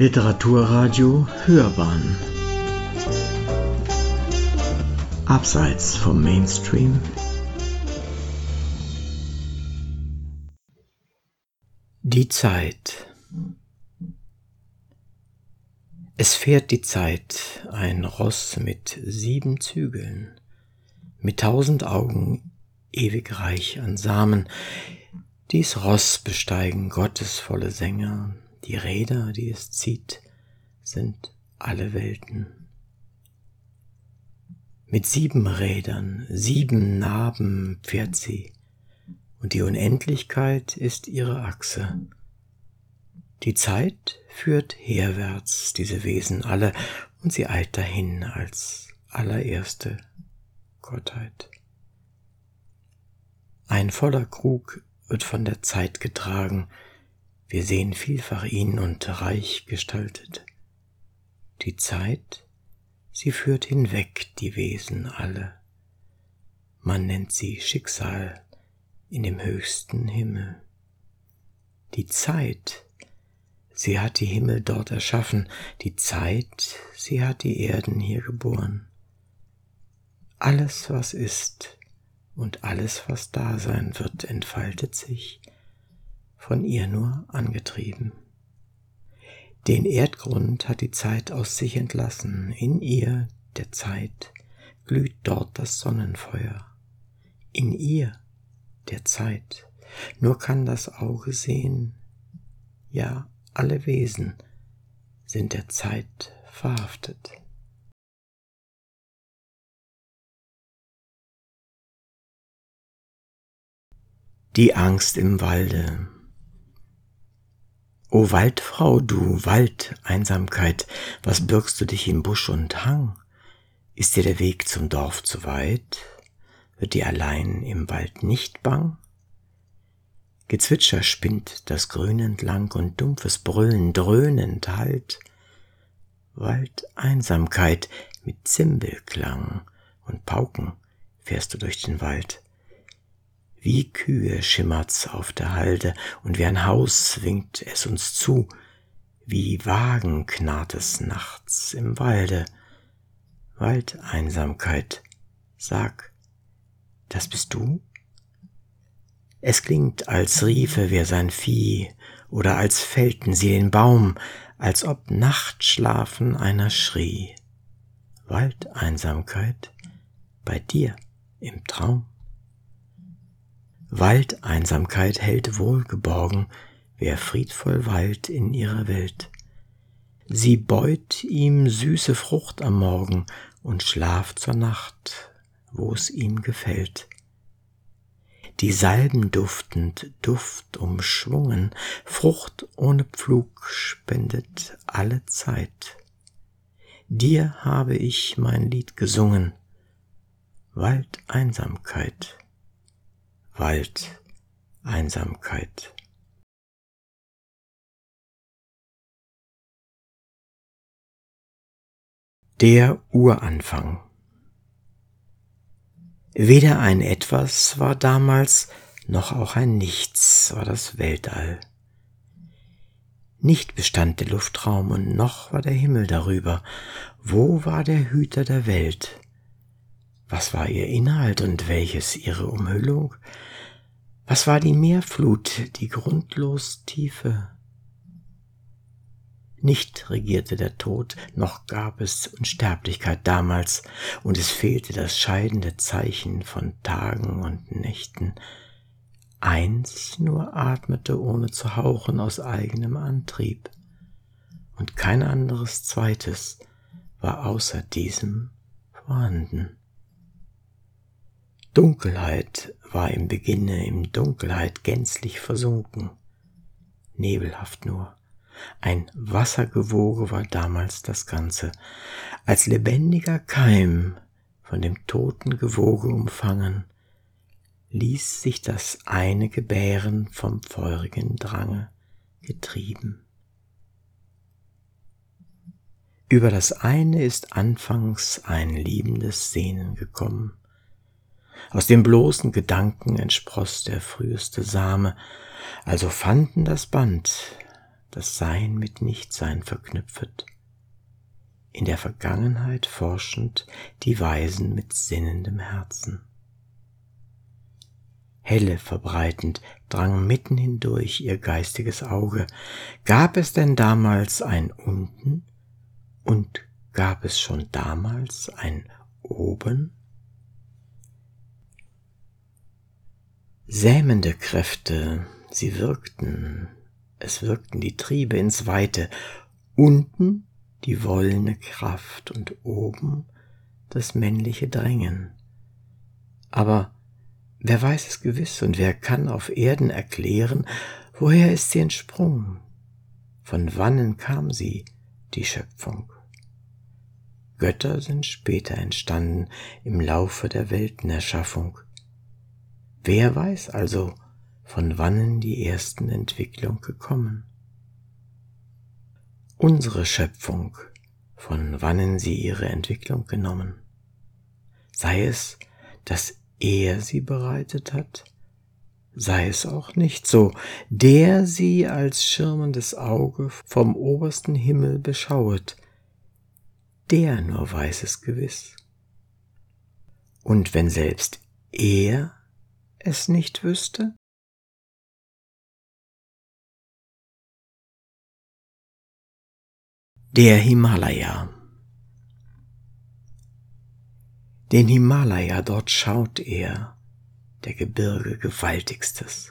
Literaturradio Hörbahn. Abseits vom Mainstream. Die Zeit. Es fährt die Zeit, ein Ross mit sieben Zügeln, mit tausend Augen ewig reich an Samen. Dies Ross besteigen gottesvolle Sänger, die Räder, die es zieht, sind alle Welten. Mit sieben Rädern, sieben Narben fährt sie, und die Unendlichkeit ist ihre Achse. Die Zeit führt herwärts diese Wesen alle, und sie eilt dahin als allererste Gottheit. Ein voller Krug wird von der Zeit getragen, wir sehen vielfach ihn und reich gestaltet. Die Zeit, sie führt hinweg die Wesen alle. Man nennt sie Schicksal in dem höchsten Himmel. Die Zeit, sie hat die Himmel dort erschaffen, die Zeit, sie hat die Erden hier geboren. Alles, was ist und alles, was da sein wird, entfaltet sich von ihr nur angetrieben. Den Erdgrund hat die Zeit aus sich entlassen, in ihr, der Zeit, glüht dort das Sonnenfeuer. In ihr, der Zeit, nur kann das Auge sehen, ja alle Wesen sind der Zeit verhaftet. Die Angst im Walde O Waldfrau, du Waldeinsamkeit, was birgst du dich im Busch und Hang? Ist dir der Weg zum Dorf zu weit? Wird dir allein im Wald nicht bang? Gezwitscher spinnt das Grün entlang und dumpfes Brüllen dröhnend halt. Waldeinsamkeit mit Zimbelklang und Pauken fährst du durch den Wald. Wie Kühe schimmert's auf der Halde, und wie ein Haus winkt es uns zu, wie Wagen knarrt es nachts im Walde. Waldeinsamkeit, sag, das bist du? Es klingt, als riefe wer sein Vieh, oder als fällten sie den Baum, als ob Nachtschlafen einer schrie. Waldeinsamkeit, bei dir im Traum. Waldeinsamkeit hält wohlgeborgen, wer friedvoll weilt in ihrer Welt. Sie beut ihm süße Frucht am Morgen und schlaft zur Nacht, wo's ihm gefällt. Die Salben duftend, Duft umschwungen, Frucht ohne Pflug spendet alle Zeit. Dir habe ich mein Lied gesungen, Waldeinsamkeit. Wald, Einsamkeit. Der Uranfang. Weder ein Etwas war damals, noch auch ein Nichts war das Weltall. Nicht bestand der Luftraum und noch war der Himmel darüber. Wo war der Hüter der Welt? Was war ihr Inhalt und welches ihre Umhüllung? Was war die Meerflut, die grundlos Tiefe? Nicht regierte der Tod, noch gab es Unsterblichkeit damals, und es fehlte das scheidende Zeichen von Tagen und Nächten. Eins nur atmete ohne zu hauchen aus eigenem Antrieb, und kein anderes zweites war außer diesem vorhanden. Dunkelheit war im Beginne im Dunkelheit gänzlich versunken, nebelhaft nur. Ein Wassergewoge war damals das Ganze, als lebendiger Keim von dem toten Gewoge umfangen, ließ sich das eine gebären vom feurigen Drange getrieben. Über das eine ist anfangs ein liebendes Sehnen gekommen, aus dem bloßen Gedanken entspross der früheste Same, also fanden das Band, das Sein mit Nichtsein verknüpfet, in der Vergangenheit forschend die Weisen mit sinnendem Herzen. Helle verbreitend drang mitten hindurch ihr geistiges Auge. Gab es denn damals ein Unten und gab es schon damals ein Oben? Sämende Kräfte, sie wirkten, es wirkten die Triebe ins Weite, unten die wollene Kraft und oben das männliche Drängen. Aber wer weiß es gewiss und wer kann auf Erden erklären, woher ist sie entsprungen? Von wannen kam sie, die Schöpfung? Götter sind später entstanden im Laufe der Weltenerschaffung. Wer weiß also, von wannen die ersten Entwicklung gekommen? Unsere Schöpfung, von wannen sie ihre Entwicklung genommen? Sei es, dass er sie bereitet hat, sei es auch nicht so, der sie als schirmendes Auge vom obersten Himmel beschauet, der nur weiß es gewiss. Und wenn selbst er es nicht wüsste? Der Himalaya. Den Himalaya dort schaut er, der Gebirge gewaltigstes,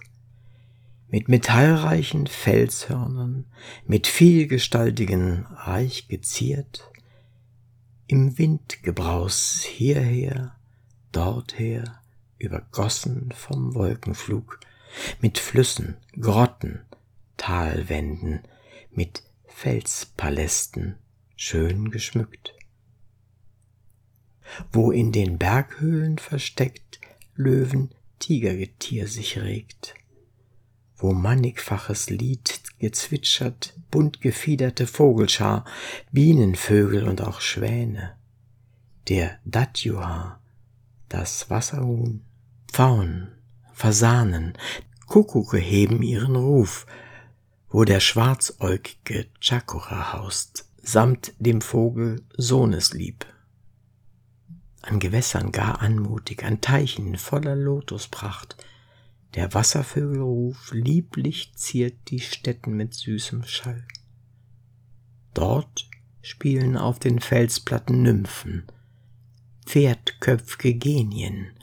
mit metallreichen Felshörnern, mit vielgestaltigen, reich geziert, im Windgebraus hierher, dorther, übergossen vom Wolkenflug, mit Flüssen, Grotten, Talwänden, mit Felspalästen, schön geschmückt. Wo in den Berghöhlen versteckt Löwen Tigergetier sich regt, wo mannigfaches Lied gezwitschert, bunt gefiederte Vogelschar, Bienenvögel und auch Schwäne, der Datjuha, das Wasserhuhn, Pfauen, Fasanen, Kuckucke heben ihren Ruf, wo der schwarzäugige Chakora haust, samt dem Vogel Sohneslieb. An Gewässern gar anmutig, an Teichen voller Lotuspracht, der Wasservögelruf lieblich ziert die Stätten mit süßem Schall. Dort spielen auf den Felsplatten Nymphen, pferdköpfge Genien,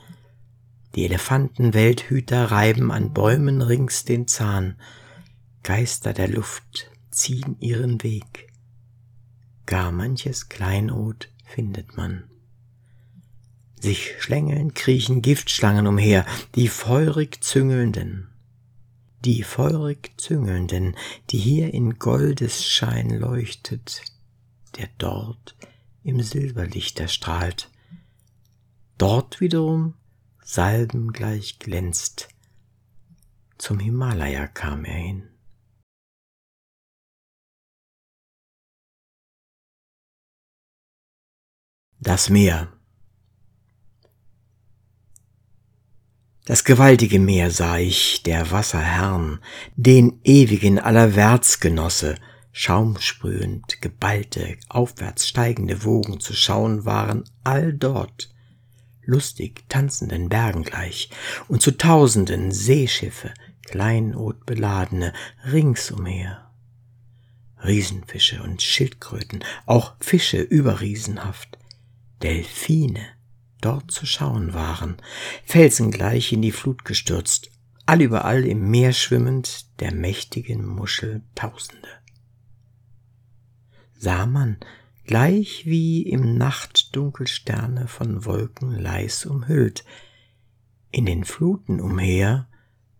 die Elefantenwelthüter reiben an Bäumen rings den Zahn, Geister der Luft ziehen ihren Weg, gar manches Kleinod findet man. Sich schlängeln, kriechen Giftschlangen umher, die feurig züngelnden, die feurig züngelnden, die hier in Goldesschein leuchtet, der dort im Silberlicht erstrahlt, dort wiederum salbengleich glänzt. Zum Himalaya kam er hin. Das Meer. Das gewaltige Meer sah ich, der Wasserherrn, den ewigen Allerwärtsgenosse, schaumsprühend, geballte, aufwärts steigende Wogen zu schauen waren all dort, lustig tanzenden Bergen gleich, und zu tausenden Seeschiffe, Kleinod beladene, ringsumher. Riesenfische und Schildkröten, auch Fische überriesenhaft, Delfine dort zu schauen waren, felsengleich in die Flut gestürzt, allüberall im Meer schwimmend der mächtigen Muschel Tausende. Sah man gleich wie im Nachtdunkel Sterne von Wolken leis umhüllt. In den Fluten umher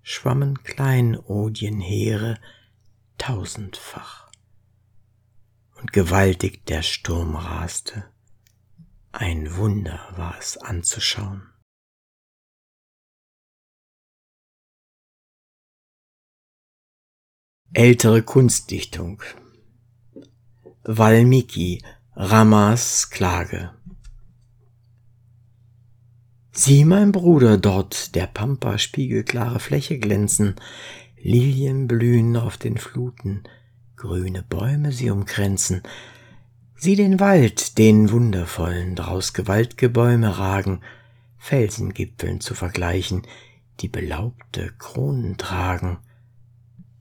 schwammen Kleinodienheere tausendfach. Und gewaltig der Sturm raste. Ein Wunder war es anzuschauen. Ältere Kunstdichtung Valmiki, Ramas Klage. Sieh, mein Bruder, dort der Pampa spiegelklare Fläche glänzen, Lilien blühen auf den Fluten, grüne Bäume sie umkränzen, sieh den Wald, den wundervollen, draus gewaltge Bäume ragen, Felsengipfeln zu vergleichen, die belaubte Kronen tragen,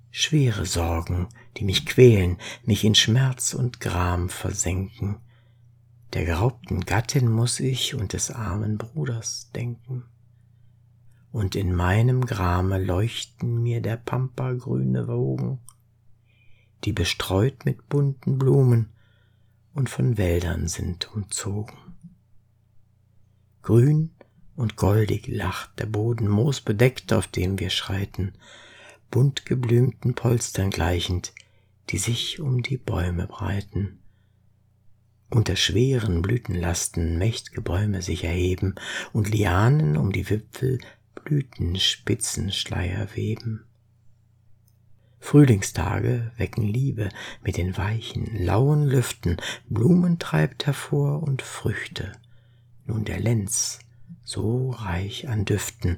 schwere Sorgen, die mich quälen, mich in Schmerz und Gram versenken, der geraubten Gattin muss ich und des armen Bruders denken. Und in meinem Grame leuchten mir der Pampa grüne Wogen, die bestreut mit bunten Blumen und von Wäldern sind umzogen. Grün und goldig lacht der Boden moosbedeckt, auf dem wir schreiten, bunt geblümten Polstern gleichend, die sich um die Bäume breiten unter schweren Blütenlasten mächt'ge Bäume sich erheben und Lianen um die Wipfel Blütenspitzenschleier weben. Frühlingstage wecken Liebe mit den weichen, lauen Lüften, Blumen treibt hervor und Früchte. Nun der Lenz, so reich an Düften.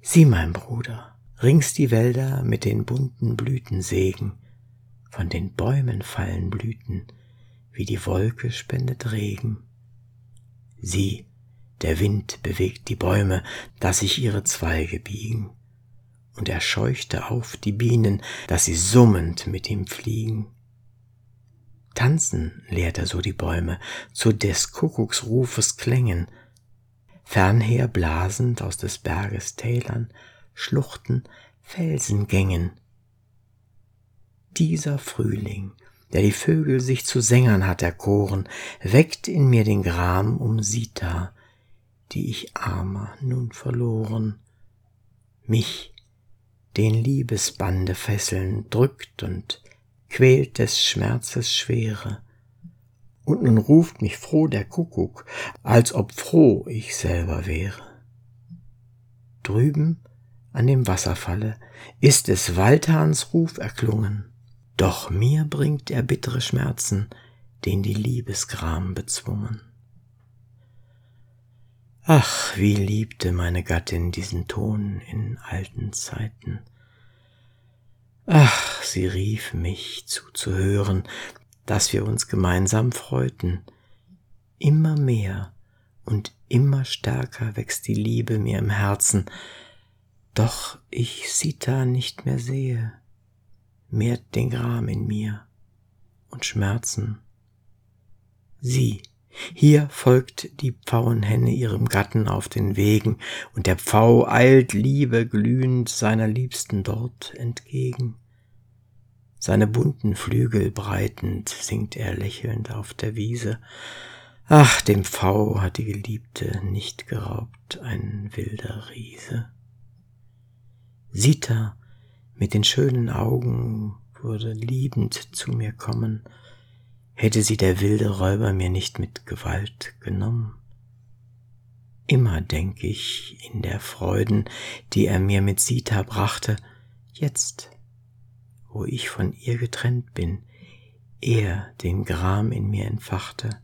Sieh, mein Bruder, rings die Wälder mit den bunten Blütensägen, von den Bäumen fallen Blüten, wie die Wolke spendet Regen. Sieh, der Wind bewegt die Bäume, dass sich ihre Zweige biegen, und er scheuchte auf die Bienen, dass sie summend mit ihm fliegen. Tanzen lehrt er so die Bäume, zu des Kuckucksrufes Klängen, fernher blasend aus des Berges Tälern, Schluchten, Felsengängen. Dieser Frühling der die Vögel sich zu Sängern hat erkoren, weckt in mir den Gram um Sita, die ich armer nun verloren. Mich, den Liebesbande fesseln, drückt und quält des Schmerzes Schwere. Und nun ruft mich froh der Kuckuck, als ob froh ich selber wäre. Drüben an dem Wasserfalle ist des Waldhahns Ruf erklungen doch mir bringt er bittere Schmerzen, den die Liebesgram bezwungen. Ach, wie liebte meine Gattin diesen Ton in alten Zeiten. Ach, sie rief mich zuzuhören, dass wir uns gemeinsam freuten. Immer mehr und immer stärker wächst die Liebe mir im Herzen, doch ich Sita nicht mehr sehe mehrt den Gram in mir und Schmerzen. Sieh, hier folgt die Pfauenhenne ihrem Gatten auf den Wegen, und der Pfau eilt Liebe glühend seiner Liebsten dort entgegen. Seine bunten Flügel breitend singt er lächelnd auf der Wiese. Ach, dem Pfau hat die Geliebte nicht geraubt ein wilder Riese. Sita mit den schönen Augen würde liebend zu mir kommen, hätte sie der wilde Räuber mir nicht mit Gewalt genommen. Immer denk ich in der Freuden, die er mir mit Sita brachte, jetzt, wo ich von ihr getrennt bin, er den Gram in mir entfachte,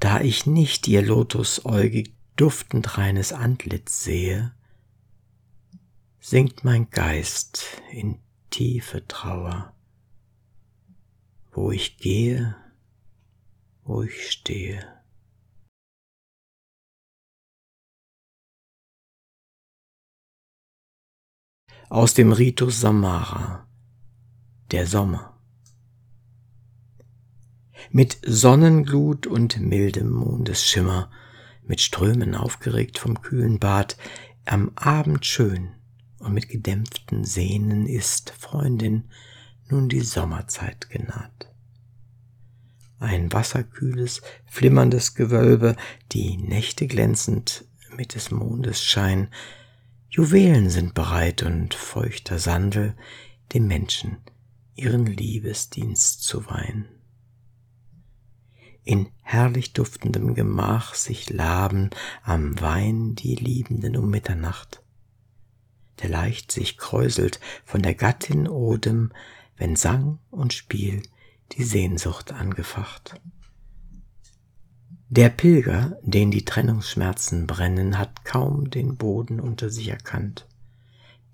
da ich nicht ihr lotusäugig duftend reines Antlitz sehe, sinkt mein Geist in tiefe Trauer, wo ich gehe, wo ich stehe. Aus dem Ritus Samara, der Sommer. Mit Sonnenglut und mildem Mondesschimmer, mit Strömen aufgeregt vom kühlen Bad, am Abend schön, und mit gedämpften Sehnen ist, Freundin, nun die Sommerzeit genaht. Ein wasserkühles, flimmerndes Gewölbe, die Nächte glänzend mit des Mondes Schein, Juwelen sind bereit und feuchter Sandel, dem Menschen ihren Liebesdienst zu weihen. In herrlich duftendem Gemach sich laben am Wein die Liebenden um Mitternacht, der leicht sich kräuselt von der Gattin Odem, wenn Sang und Spiel die Sehnsucht angefacht. Der Pilger, den die Trennungsschmerzen brennen, hat kaum den Boden unter sich erkannt,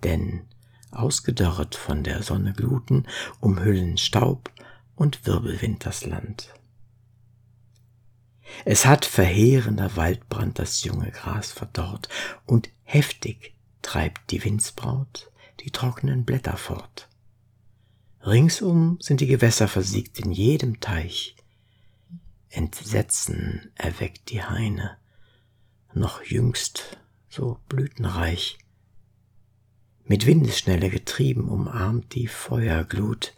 denn ausgedörret von der Sonne Gluten, umhüllen Staub und Wirbelwind das Land. Es hat verheerender Waldbrand das junge Gras verdorrt, und heftig treibt die Windsbraut die trockenen Blätter fort. Ringsum sind die Gewässer versiegt in jedem Teich. Entsetzen erweckt die Haine, noch jüngst so blütenreich. Mit Windesschnelle getrieben umarmt die Feuerglut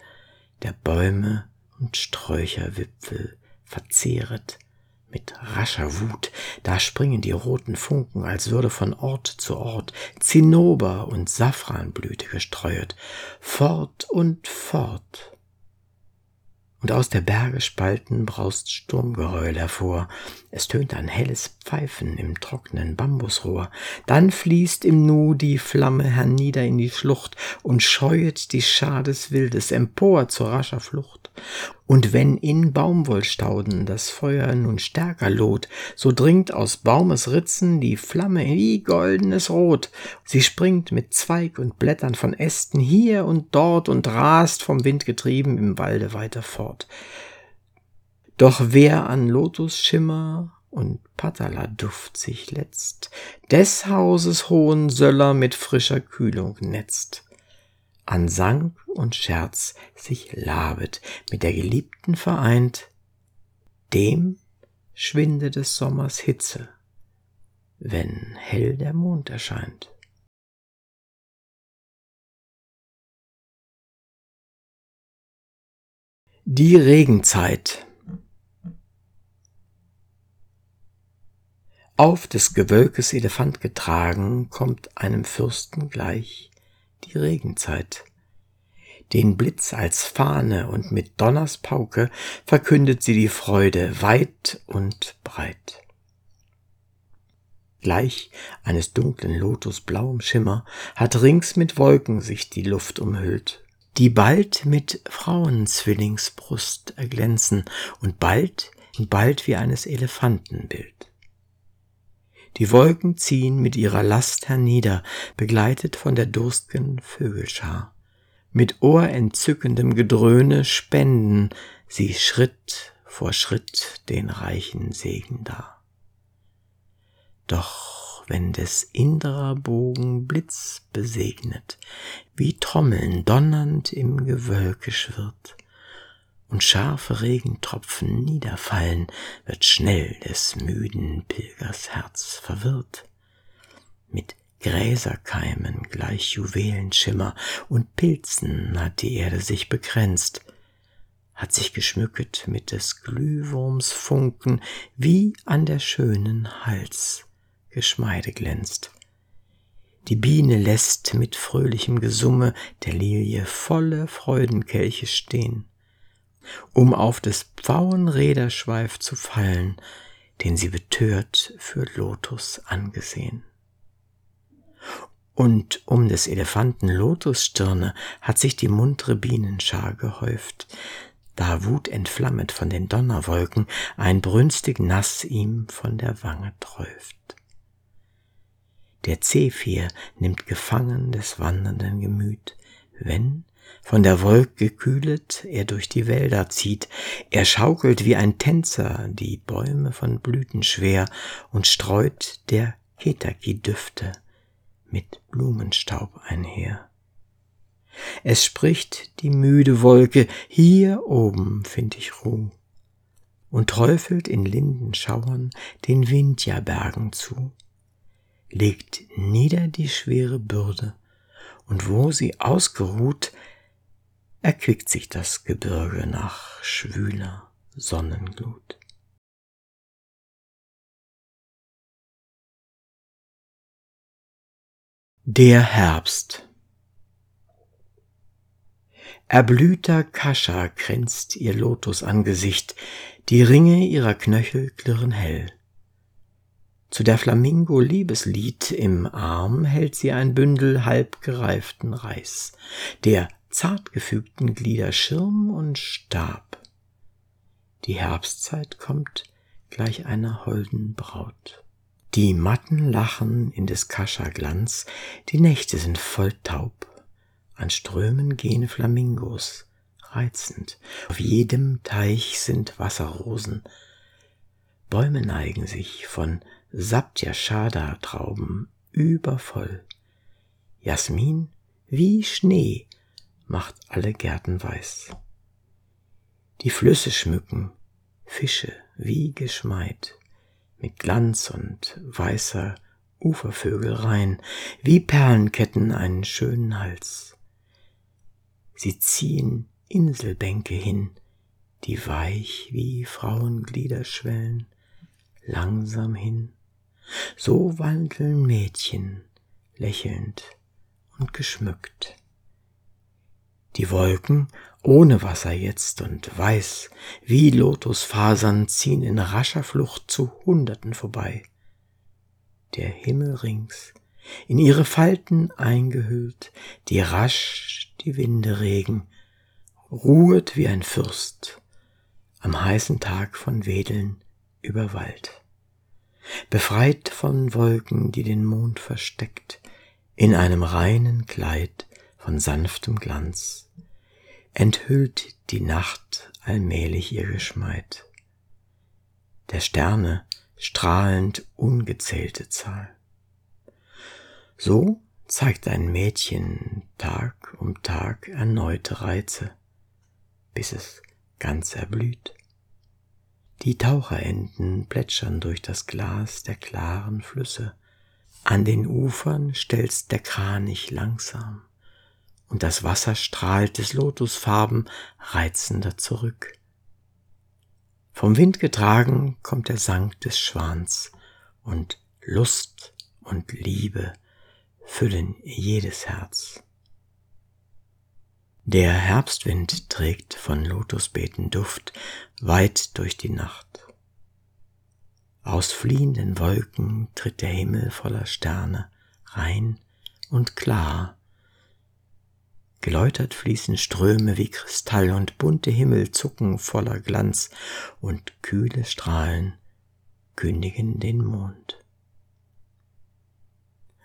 der Bäume und Sträucherwipfel verzehret mit rascher Wut, da springen die roten Funken, als würde von Ort zu Ort Zinnober und Safranblüte gestreuet, fort und fort. Und aus der Berge Spalten braust Sturmgeheul hervor, es tönt ein helles Pfeifen im trockenen Bambusrohr, dann fließt im Nu die Flamme hernieder in die Schlucht und scheuet die Schar des Wildes empor zur rascher Flucht. Und wenn in Baumwollstauden das Feuer nun stärker loht, so dringt aus Baumes Ritzen die Flamme wie goldenes Rot. Sie springt mit Zweig und Blättern von Ästen hier und dort und rast vom Wind getrieben im Walde weiter fort. Doch wer an Lotusschimmer und Patala-Duft sich letzt, des Hauses hohen Söller mit frischer Kühlung netzt, an Sang und Scherz sich labet, mit der Geliebten vereint, dem schwinde des Sommers Hitze, wenn hell der Mond erscheint. Die Regenzeit Auf des Gewölkes Elefant getragen, kommt einem Fürsten gleich die Regenzeit. Den Blitz als Fahne und mit Donners Pauke verkündet sie die Freude weit und breit. Gleich eines dunklen Lotus blauem Schimmer hat rings mit Wolken sich die Luft umhüllt, die bald mit Frauenzwillingsbrust erglänzen und bald bald wie eines Elefanten Bild. Die Wolken ziehen mit ihrer Last hernieder, begleitet von der durstgen Vögelschar. Mit ohrentzückendem Gedröhne spenden sie Schritt vor Schritt den reichen Segen dar. Doch wenn des Indrer Bogen Blitz besegnet, wie Trommeln donnernd im Gewölke schwirrt, und scharfe Regentropfen niederfallen, wird schnell des müden Pilgers Herz verwirrt. Mit Gräserkeimen gleich Juwelenschimmer und Pilzen hat die Erde sich begrenzt, hat sich geschmücket mit des Glühwurms Funken, wie an der schönen Hals Geschmeide glänzt. Die Biene lässt mit fröhlichem Gesumme der Lilie volle Freudenkelche stehen um auf des Pfauen Räderschweif zu fallen, den sie betört für Lotus angesehen. Und um des Elefanten Lotusstirne hat sich die muntre Bienenschar gehäuft, da Wut entflammet von den Donnerwolken ein brünstig Nass ihm von der Wange träuft. Der Zephyr nimmt gefangen des wandernden Gemüt, wenn von der Wolke gekühlet er durch die Wälder zieht, er schaukelt wie ein Tänzer die Bäume von Blüten schwer und streut der Ketaki-Düfte mit Blumenstaub einher. Es spricht die müde Wolke, hier oben find ich Ruh, und träufelt in Lindenschauern den Vindhya-Bergen zu, legt nieder die schwere Bürde, und wo sie ausgeruht, erquickt sich das Gebirge nach schwüler Sonnenglut. Der Herbst Erblühter Kascha kränzt ihr Lotusangesicht, die Ringe ihrer Knöchel klirren hell. Zu der Flamingo Liebeslied im Arm hält sie ein Bündel halbgereiften Reis, der zartgefügten Glieder Schirm und Stab. Die Herbstzeit kommt gleich einer holden Braut. Die Matten lachen in des Kascha Glanz, die Nächte sind voll taub, an Strömen gehen Flamingos, reizend. Auf jedem Teich sind Wasserrosen. Bäume neigen sich von Saptjashada-Trauben übervoll. Jasmin wie Schnee macht alle Gärten weiß. Die Flüsse schmücken, Fische wie geschmeit, mit Glanz und weißer Ufervögel rein, wie Perlenketten einen schönen Hals. Sie ziehen Inselbänke hin, die weich wie Frauenglieder schwellen, langsam hin. So wandeln Mädchen, lächelnd und geschmückt. Die Wolken, ohne Wasser jetzt und weiß, wie Lotusfasern ziehen in rascher Flucht zu Hunderten vorbei. Der Himmel rings, in ihre Falten eingehüllt, die rasch die Winde regen, ruhet wie ein Fürst am heißen Tag von Wedeln über Wald. Befreit von Wolken, die den Mond versteckt, in einem reinen Kleid von sanftem Glanz, enthüllt die Nacht allmählich ihr Geschmeid. Der Sterne strahlend ungezählte Zahl. So zeigt ein Mädchen Tag um Tag erneute Reize, bis es ganz erblüht. Die Taucherenten plätschern durch das Glas der klaren Flüsse, an den Ufern stelzt der Kranich langsam, und das Wasser strahlt des Lotusfarben reizender zurück. Vom Wind getragen kommt der Sang des Schwans, und Lust und Liebe füllen jedes Herz. Der Herbstwind trägt von Lotusbeeten Duft weit durch die Nacht. Aus fliehenden Wolken tritt der Himmel voller Sterne, rein und klar. Geläutert fließen Ströme wie Kristall und bunte Himmel zucken voller Glanz und kühle Strahlen kündigen den Mond.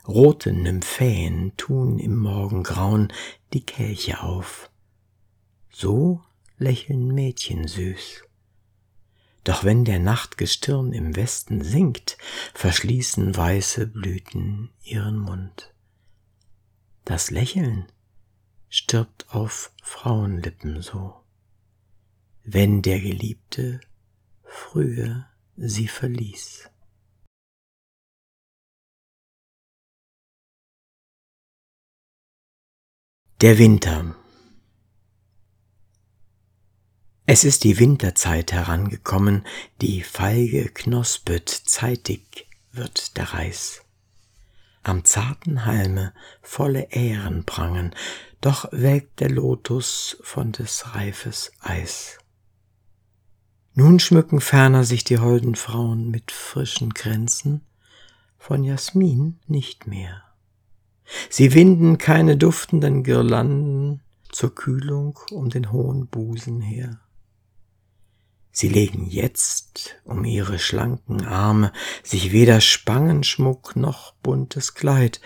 Rote Nymphän tun im Morgengrauen die Kelche auf. So lächeln Mädchen süß doch wenn der Nachtgestirn im Westen sinkt, verschließen weiße Blüten ihren Mund. Das Lächeln stirbt auf Frauenlippen so, wenn der Geliebte früher sie verließ. Der Winter Es ist die Winterzeit herangekommen, die Feige knospet, zeitig wird der Reis. Am zarten Halme volle Ähren prangen, doch welkt der Lotus von des Reifes Eis. Nun schmücken ferner sich die holden Frauen mit frischen Kränzen, von Jasmin nicht mehr. Sie winden keine duftenden Girlanden zur Kühlung um den hohen Busen her. Sie legen jetzt um ihre schlanken Arme sich weder Spangenschmuck noch buntes Kleid,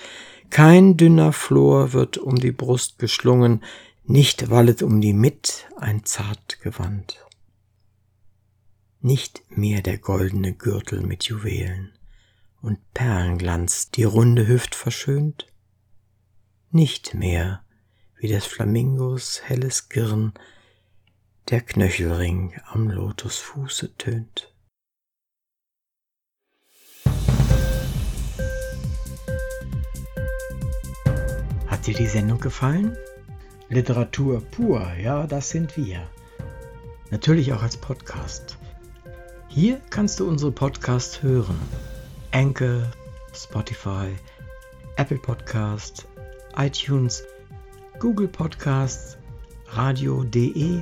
kein dünner Flor wird um die Brust geschlungen, nicht wallet um die Mitt ein zart Gewand. Nicht mehr der goldene Gürtel mit Juwelen. Und Perlenglanz die runde Hüft verschönt, nicht mehr wie des Flamingos helles Girn der Knöchelring am Lotusfuße tönt. Hat dir die Sendung gefallen? Literatur pur, ja, das sind wir. Natürlich auch als Podcast. Hier kannst du unsere Podcasts hören. Anchor, Spotify, Apple Podcast, iTunes, Google Podcasts, radio.de